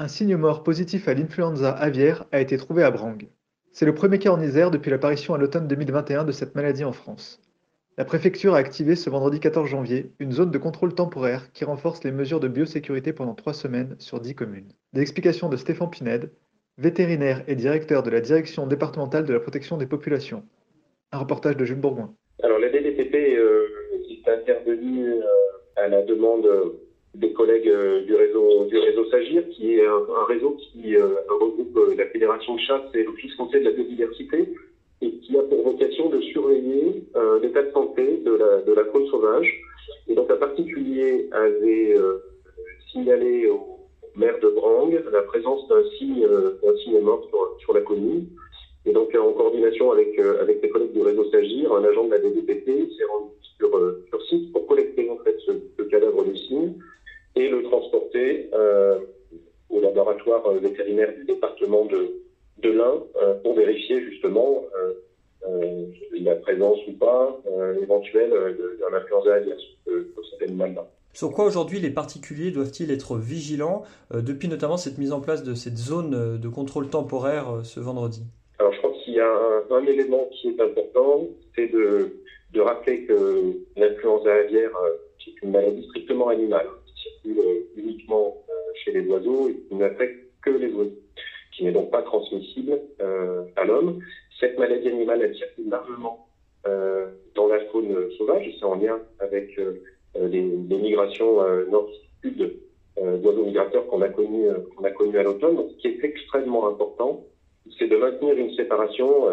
Un signe mort positif à l'influenza aviaire a été trouvé à Brang. C'est le premier cas en Isère depuis l'apparition à l'automne 2021 de cette maladie en France. La préfecture a activé ce vendredi 14 janvier une zone de contrôle temporaire qui renforce les mesures de biosécurité pendant trois semaines sur dix communes. Des de Stéphane Pinède, vétérinaire et directeur de la direction départementale de la protection des populations. Un reportage de Jules Bourgoin. Alors la DDPP euh, est intervenue euh, à la demande des collègues euh, du réseau du réseau Sagir, qui est un, réseau qui euh, regroupe euh, la Fédération de chasse et l'Office français de la biodiversité, et qui a pour vocation de surveiller l'état de santé de la, de la faune sauvage. Et donc, un particulier avait signalé au maire de Brang la présence d'un signe, signe mort sur, sur, la commune. Et donc, en coordination avec, avec les collègues du réseau Sagir, un agent de la DDPP s'est rendu sur, euh, sur site pour collecter en fait ce, ce cadavre de cygne et le transporter euh, au laboratoire vétérinaire du département de, de l'Ain euh, pour vérifier justement euh, euh, la présence ou pas éventuelle d'un influenza aviaire sur cet animal-là. Sur quoi aujourd'hui les particuliers doivent-ils être vigilants depuis notamment cette mise en place de cette zone de contrôle temporaire ce vendredi? Alors je crois qu'il y a un, un, élément qui est important, c'est de, de, rappeler que l'influenza aviaire, qui est une maladie strictement animale, qui circule uniquement chez les oiseaux et qui n'affecte que les oiseaux qui n'est donc pas transmissible euh, à l'homme. Cette maladie animale, elle circule largement euh, dans la faune sauvage, et c'est en lien avec euh, les, migrations nord-sud d'oiseaux migrateurs qu'on a connues qu'on a connu à l'automne. Ce qui est extrêmement important, c'est de maintenir une séparation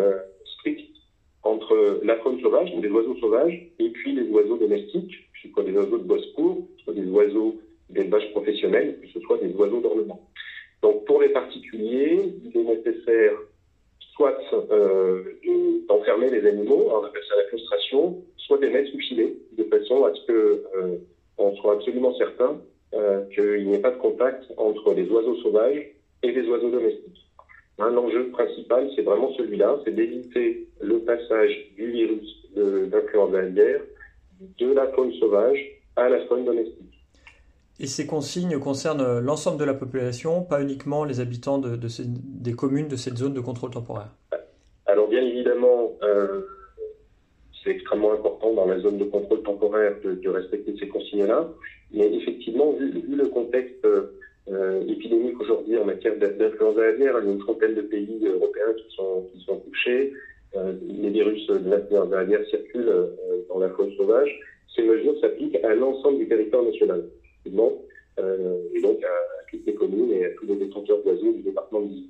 stricte entre la faune sauvage, donc les oiseaux sauvages, et puis les oiseaux domestiques, que ce soit des oiseaux de bosse court, des oiseaux d'élevage professionnel, que ce soit des oiseaux d'ornement. Donc pour les particuliers, il est nécessaire soit euh, d'enfermer les animaux, on appelle ça la claustration, soit de les mettre sous filet, de façon à ce que euh, soit absolument certain euh, qu'il n'y ait pas de contact entre les oiseaux sauvages et les oiseaux domestiques. Un enjeu principal, c'est vraiment celui-là, c'est d'éviter le passage du virus d'influenza aviaire de la faune sauvage à la faune domestique. Et ces consignes concernent l'ensemble de la population, pas uniquement les habitants des communes de cette zone de contrôle temporaire. Alors bien évidemment, euh, c'est extrêmement important dans la zone de contrôle temporaire de, respecter ces consignes-là, mais effectivement, vu, le contexte euh, épidémique aujourd'hui en matière d'influenza aviaire, il y a une trentaine de pays européens qui sont, touchés, euh, les virus de l'influenza aviaire circulent euh, dans la faune sauvage, ces mesures s'appliquent à l'ensemble du territoire national euh, et donc à, toutes les communes et à tous les détenteurs d'oiseaux du département de.